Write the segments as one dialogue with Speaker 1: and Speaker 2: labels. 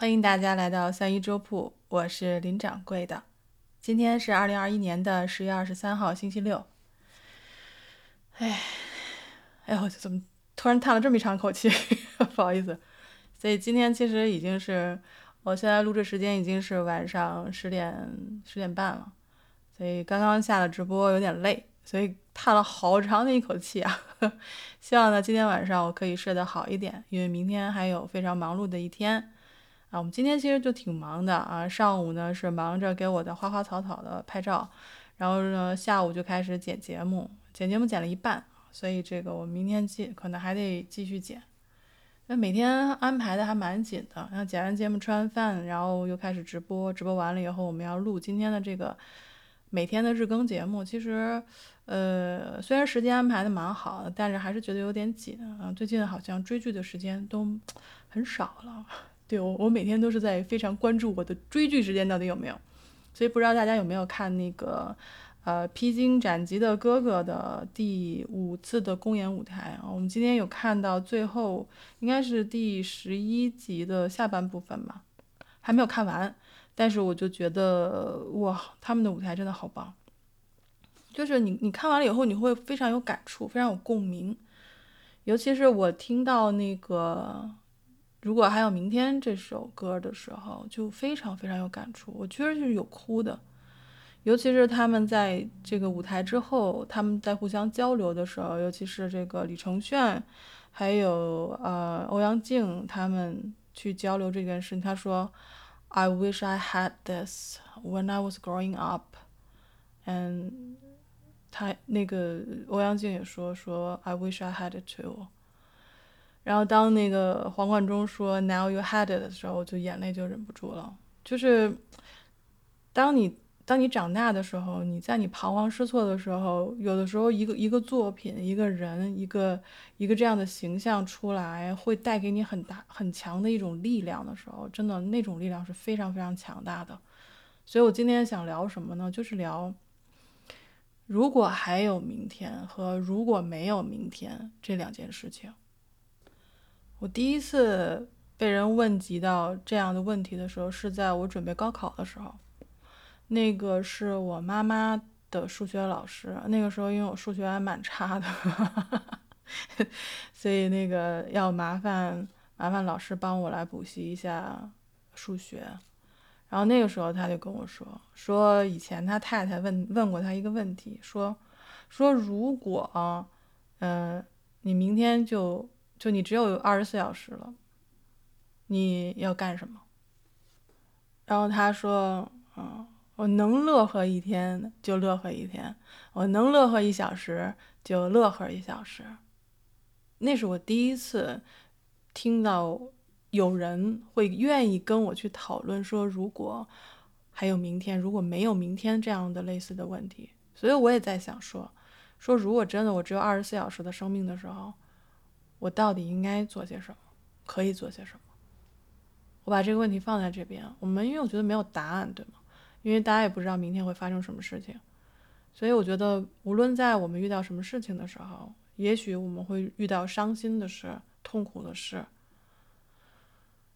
Speaker 1: 欢迎大家来到三一粥铺，我是林掌柜的。今天是二零二一年的十月二十三号，星期六。哎，哎呦，怎么突然叹了这么一长口气？不好意思。所以今天其实已经是，我现在录制时间已经是晚上十点十点半了。所以刚刚下了直播，有点累，所以叹了好长的一口气啊。希望呢，今天晚上我可以睡得好一点，因为明天还有非常忙碌的一天。啊，我们今天其实就挺忙的啊。上午呢是忙着给我的花花草草的拍照，然后呢下午就开始剪节目，剪节目剪了一半，所以这个我明天继可能还得继续剪。那每天安排的还蛮紧的，然后剪完节目吃完饭，然后又开始直播，直播完了以后我们要录今天的这个每天的日更节目。其实，呃，虽然时间安排的蛮好的，但是还是觉得有点紧啊。最近好像追剧的时间都很少了。对我，我每天都是在非常关注我的追剧时间到底有没有，所以不知道大家有没有看那个，呃，《披荆斩棘的哥哥》的第五次的公演舞台啊。我们今天有看到最后，应该是第十一集的下半部分吧，还没有看完，但是我就觉得哇，他们的舞台真的好棒，就是你你看完了以后，你会非常有感触，非常有共鸣，尤其是我听到那个。如果还有明天这首歌的时候，就非常非常有感触，我确实是有哭的，尤其是他们在这个舞台之后，他们在互相交流的时候，尤其是这个李承铉，还有呃欧阳靖他们去交流这件事情，他说，I wish I had this when I was growing up，and 他那个欧阳靖也说说 I wish I had it too。然后当那个黄贯中说 “Now you had it” 的时候，我就眼泪就忍不住了。就是，当你当你长大的时候，你在你彷徨失措的时候，有的时候一个一个作品、一个人、一个一个这样的形象出来，会带给你很大很强的一种力量的时候，真的那种力量是非常非常强大的。所以我今天想聊什么呢？就是聊，如果还有明天和如果没有明天这两件事情。我第一次被人问及到这样的问题的时候，是在我准备高考的时候。那个是我妈妈的数学老师，那个时候因为我数学还蛮差的，所以那个要麻烦麻烦老师帮我来补习一下数学。然后那个时候他就跟我说，说以前他太太问问过他一个问题，说说如果，嗯，你明天就。就你只有二十四小时了，你要干什么？然后他说：“嗯，我能乐呵一天就乐呵一天，我能乐呵一小时就乐呵一小时。”那是我第一次听到有人会愿意跟我去讨论说，如果还有明天，如果没有明天这样的类似的问题。所以我也在想说，说如果真的我只有二十四小时的生命的时候。我到底应该做些什么？可以做些什么？我把这个问题放在这边，我们因为我觉得没有答案，对吗？因为大家也不知道明天会发生什么事情，所以我觉得无论在我们遇到什么事情的时候，也许我们会遇到伤心的事、痛苦的事，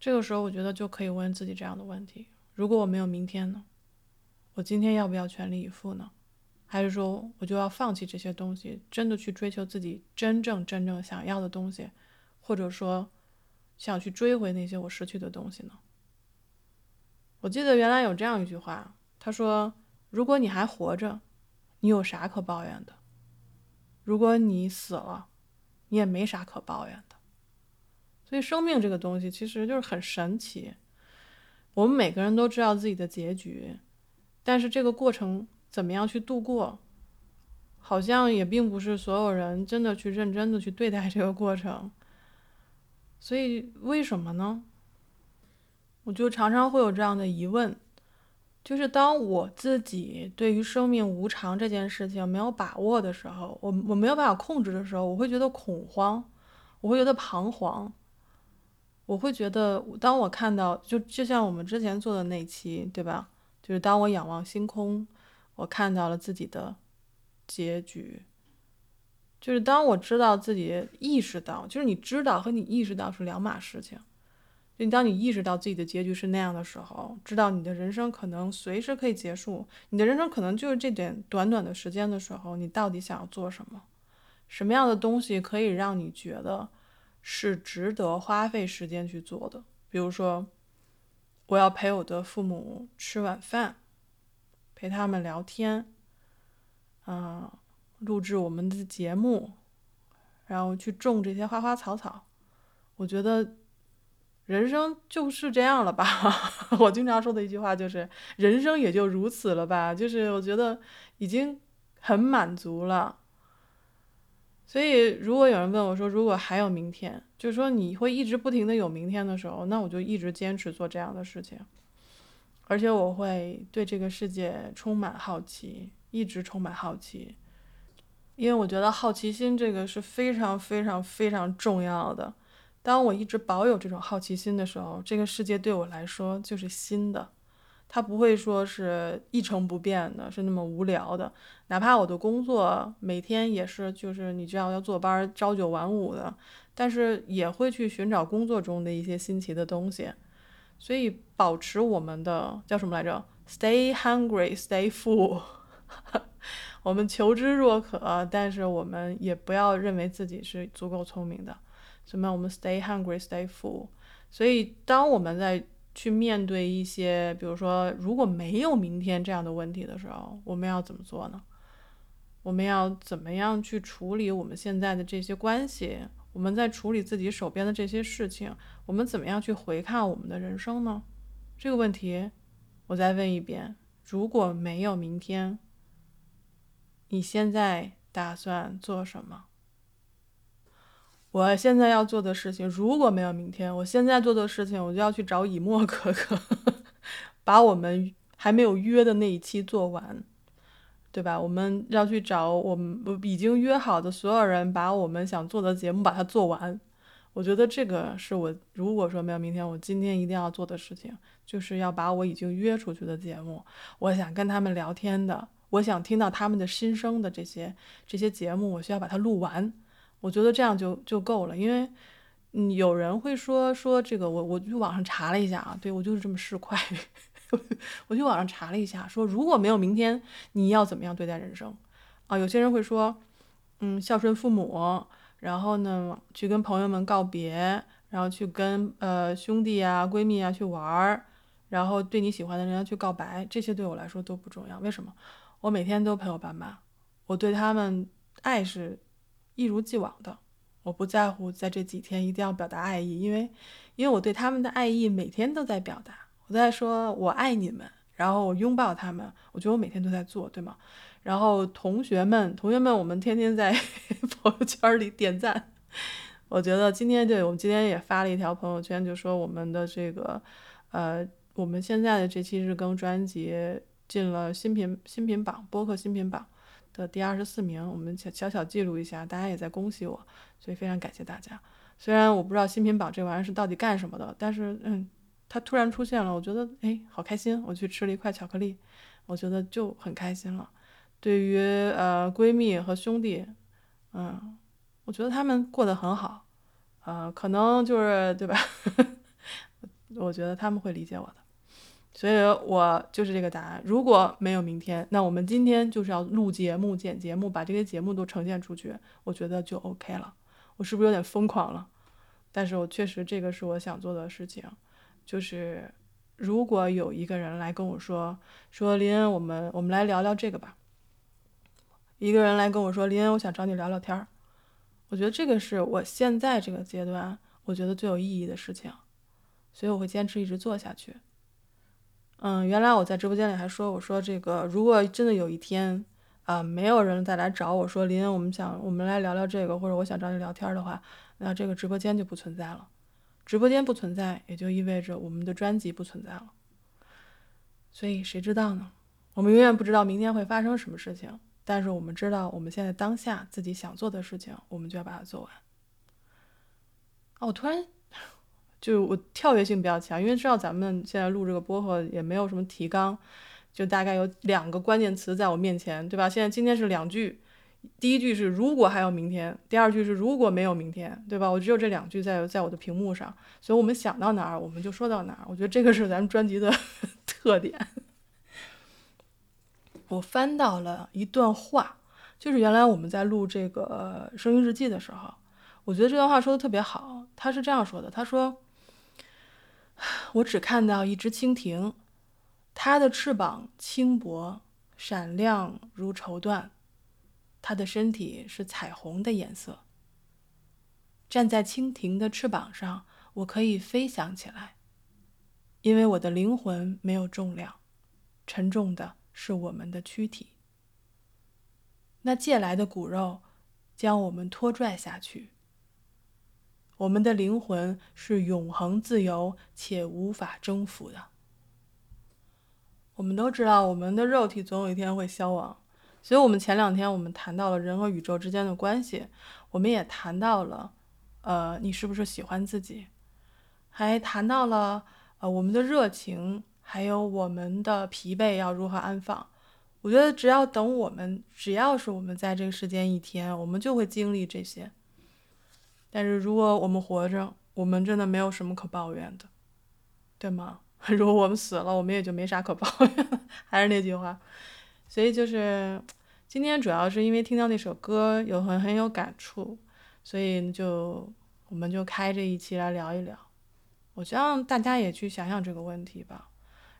Speaker 1: 这个时候我觉得就可以问自己这样的问题：如果我没有明天呢？我今天要不要全力以赴呢？还是说，我就要放弃这些东西，真的去追求自己真正真正想要的东西，或者说，想去追回那些我失去的东西呢？我记得原来有这样一句话，他说：“如果你还活着，你有啥可抱怨的？如果你死了，你也没啥可抱怨的。”所以，生命这个东西其实就是很神奇。我们每个人都知道自己的结局，但是这个过程。怎么样去度过？好像也并不是所有人真的去认真的去对待这个过程。所以为什么呢？我就常常会有这样的疑问，就是当我自己对于生命无常这件事情没有把握的时候，我我没有办法控制的时候，我会觉得恐慌，我会觉得彷徨，我会觉得当我看到就就像我们之前做的那期，对吧？就是当我仰望星空。我看到了自己的结局，就是当我知道自己意识到，就是你知道和你意识到是两码事情。就当你意识到自己的结局是那样的时候，知道你的人生可能随时可以结束，你的人生可能就是这点短短的时间的时候，你到底想要做什么？什么样的东西可以让你觉得是值得花费时间去做的？比如说，我要陪我的父母吃晚饭，陪他们聊天，嗯，录制我们的节目，然后去种这些花花草草。我觉得。人生就是这样了吧？我经常说的一句话就是“人生也就如此了吧”，就是我觉得已经很满足了。所以，如果有人问我说：“如果还有明天，就是说你会一直不停的有明天的时候，那我就一直坚持做这样的事情。而且，我会对这个世界充满好奇，一直充满好奇，因为我觉得好奇心这个是非常非常非常重要的。”当我一直保有这种好奇心的时候，这个世界对我来说就是新的，它不会说是一成不变的，是那么无聊的。哪怕我的工作每天也是，就是你知道要坐班，朝九晚五的，但是也会去寻找工作中的一些新奇的东西。所以，保持我们的叫什么来着？Stay hungry, stay full。我们求知若渴，但是我们也不要认为自己是足够聪明的。什么？我们 stay hungry, stay full。所以，当我们在去面对一些，比如说如果没有明天这样的问题的时候，我们要怎么做呢？我们要怎么样去处理我们现在的这些关系？我们在处理自己手边的这些事情，我们怎么样去回看我们的人生呢？这个问题，我再问一遍：如果没有明天，你现在打算做什么？我现在要做的事情，如果没有明天，我现在做的事情，我就要去找以沫 哥哥，把我们还没有约的那一期做完，对吧？我们要去找我们已经约好的所有人，把我们想做的节目把它做完。我觉得这个是我如果说没有明天，我今天一定要做的事情，就是要把我已经约出去的节目，我想跟他们聊天的，我想听到他们的心声的这些这些节目，我需要把它录完。我觉得这样就就够了，因为，嗯，有人会说说这个，我我去网上查了一下啊，对我就是这么市侩，我去网上查了一下，说如果没有明天，你要怎么样对待人生？啊，有些人会说，嗯，孝顺父母，然后呢，去跟朋友们告别，然后去跟呃兄弟啊、闺蜜啊去玩儿，然后对你喜欢的人要去告白，这些对我来说都不重要。为什么？我每天都陪我爸妈，我对他们爱是。一如既往的，我不在乎在这几天一定要表达爱意，因为，因为我对他们的爱意每天都在表达。我在说我爱你们，然后我拥抱他们，我觉得我每天都在做，对吗？然后同学们，同学们，我们天天在 朋友圈里点赞。我觉得今天对我们今天也发了一条朋友圈，就说我们的这个，呃，我们现在的这期日更专辑进了新品新品榜，播客新品榜。的第二十四名，我们小小小记录一下，大家也在恭喜我，所以非常感谢大家。虽然我不知道新品榜这玩意儿是到底干什么的，但是嗯，它突然出现了，我觉得哎，好开心。我去吃了一块巧克力，我觉得就很开心了。对于呃闺蜜和兄弟，嗯，我觉得他们过得很好，呃，可能就是对吧？我觉得他们会理解我的。所以我就是这个答案。如果没有明天，那我们今天就是要录节目、剪节目，把这些节目都呈现出去，我觉得就 OK 了。我是不是有点疯狂了？但是我确实这个是我想做的事情。就是如果有一个人来跟我说说林恩，我们我们来聊聊这个吧。一个人来跟我说林恩，我想找你聊聊天儿。我觉得这个是我现在这个阶段我觉得最有意义的事情，所以我会坚持一直做下去。嗯，原来我在直播间里还说，我说这个如果真的有一天，啊，没有人再来找我说林恩，我们想我们来聊聊这个，或者我想找你聊天的话，那这个直播间就不存在了。直播间不存在，也就意味着我们的专辑不存在了。所以谁知道呢？我们永远不知道明天会发生什么事情，但是我们知道我们现在当下自己想做的事情，我们就要把它做完。哦，我突然。就我跳跃性比较强，因为知道咱们现在录这个播客也没有什么提纲，就大概有两个关键词在我面前，对吧？现在今天是两句，第一句是如果还有明天，第二句是如果没有明天，对吧？我只有这两句在在我的屏幕上，所以我们想到哪儿我们就说到哪儿。我觉得这个是咱们专辑的 特点。我翻到了一段话，就是原来我们在录这个声音日记的时候，我觉得这段话说的特别好。他是这样说的：“他说，我只看到一只蜻蜓，它的翅膀轻薄，闪亮如绸缎。”它的身体是彩虹的颜色。站在蜻蜓的翅膀上，我可以飞翔起来，因为我的灵魂没有重量，沉重的是我们的躯体。那借来的骨肉将我们拖拽下去。我们的灵魂是永恒自由且无法征服的。我们都知道，我们的肉体总有一天会消亡。所以，我们前两天我们谈到了人和宇宙之间的关系，我们也谈到了，呃，你是不是喜欢自己，还谈到了，呃，我们的热情，还有我们的疲惫要如何安放。我觉得，只要等我们，只要是我们在这个世间一天，我们就会经历这些。但是，如果我们活着，我们真的没有什么可抱怨的，对吗？如果我们死了，我们也就没啥可抱怨。还是那句话，所以就是。今天主要是因为听到那首歌有很很有感触，所以就我们就开这一期来聊一聊。我希望大家也去想想这个问题吧，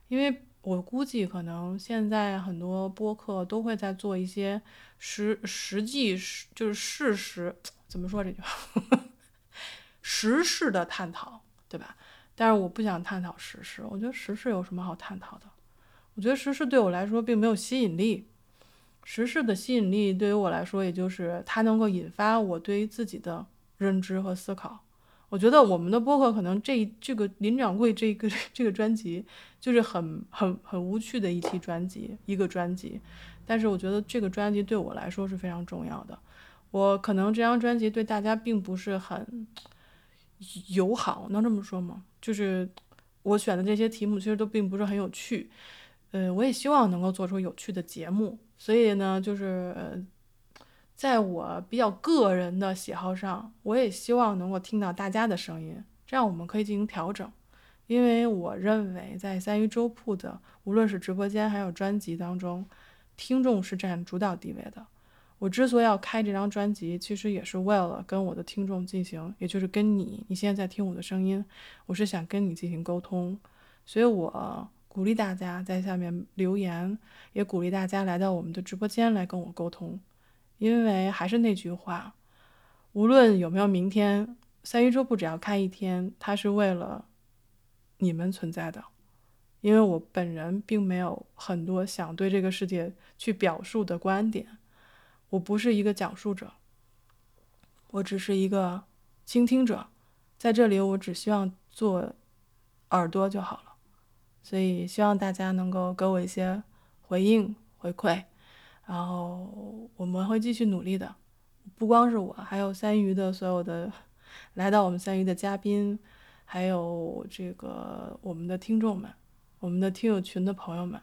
Speaker 1: 因为我估计可能现在很多播客都会在做一些实实际就是事实 怎么说这句话，时事的探讨，对吧？但是我不想探讨时事，我觉得时事有什么好探讨的？我觉得时事对我来说并没有吸引力。时事的吸引力对于我来说，也就是它能够引发我对于自己的认知和思考。我觉得我们的播客可能这这个林掌柜这个这个专辑就是很很很无趣的一期专辑，一个专辑。但是我觉得这个专辑对我来说是非常重要的。我可能这张专辑对大家并不是很友好，能这么说吗？就是我选的这些题目其实都并不是很有趣。呃，我也希望能够做出有趣的节目。所以呢，就是在我比较个人的喜好上，我也希望能够听到大家的声音，这样我们可以进行调整。因为我认为，在三鱼粥铺的无论是直播间还有专辑当中，听众是占主导地位的。我之所以要开这张专辑，其实也是为了跟我的听众进行，也就是跟你，你现在在听我的声音，我是想跟你进行沟通，所以我。鼓励大家在下面留言，也鼓励大家来到我们的直播间来跟我沟通，因为还是那句话，无论有没有明天，三一周不只要开一天，它是为了你们存在的。因为我本人并没有很多想对这个世界去表述的观点，我不是一个讲述者，我只是一个倾听者，在这里我只希望做耳朵就好了。所以希望大家能够给我一些回应回馈，然后我们会继续努力的。不光是我，还有三鱼的所有的来到我们三鱼的嘉宾，还有这个我们的听众们，我们的听友群的朋友们。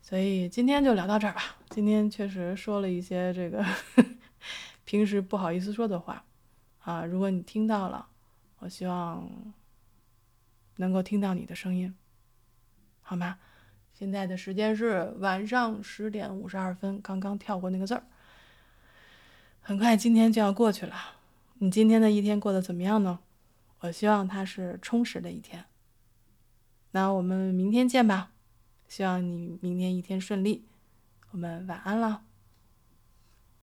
Speaker 1: 所以今天就聊到这儿吧。今天确实说了一些这个 平时不好意思说的话啊，如果你听到了，我希望能够听到你的声音。好吗？现在的时间是晚上十点五十二分，刚刚跳过那个字儿。很快今天就要过去了，你今天的一天过得怎么样呢？我希望它是充实的一天。那我们明天见吧，希望你明天一天顺利。我们晚安了。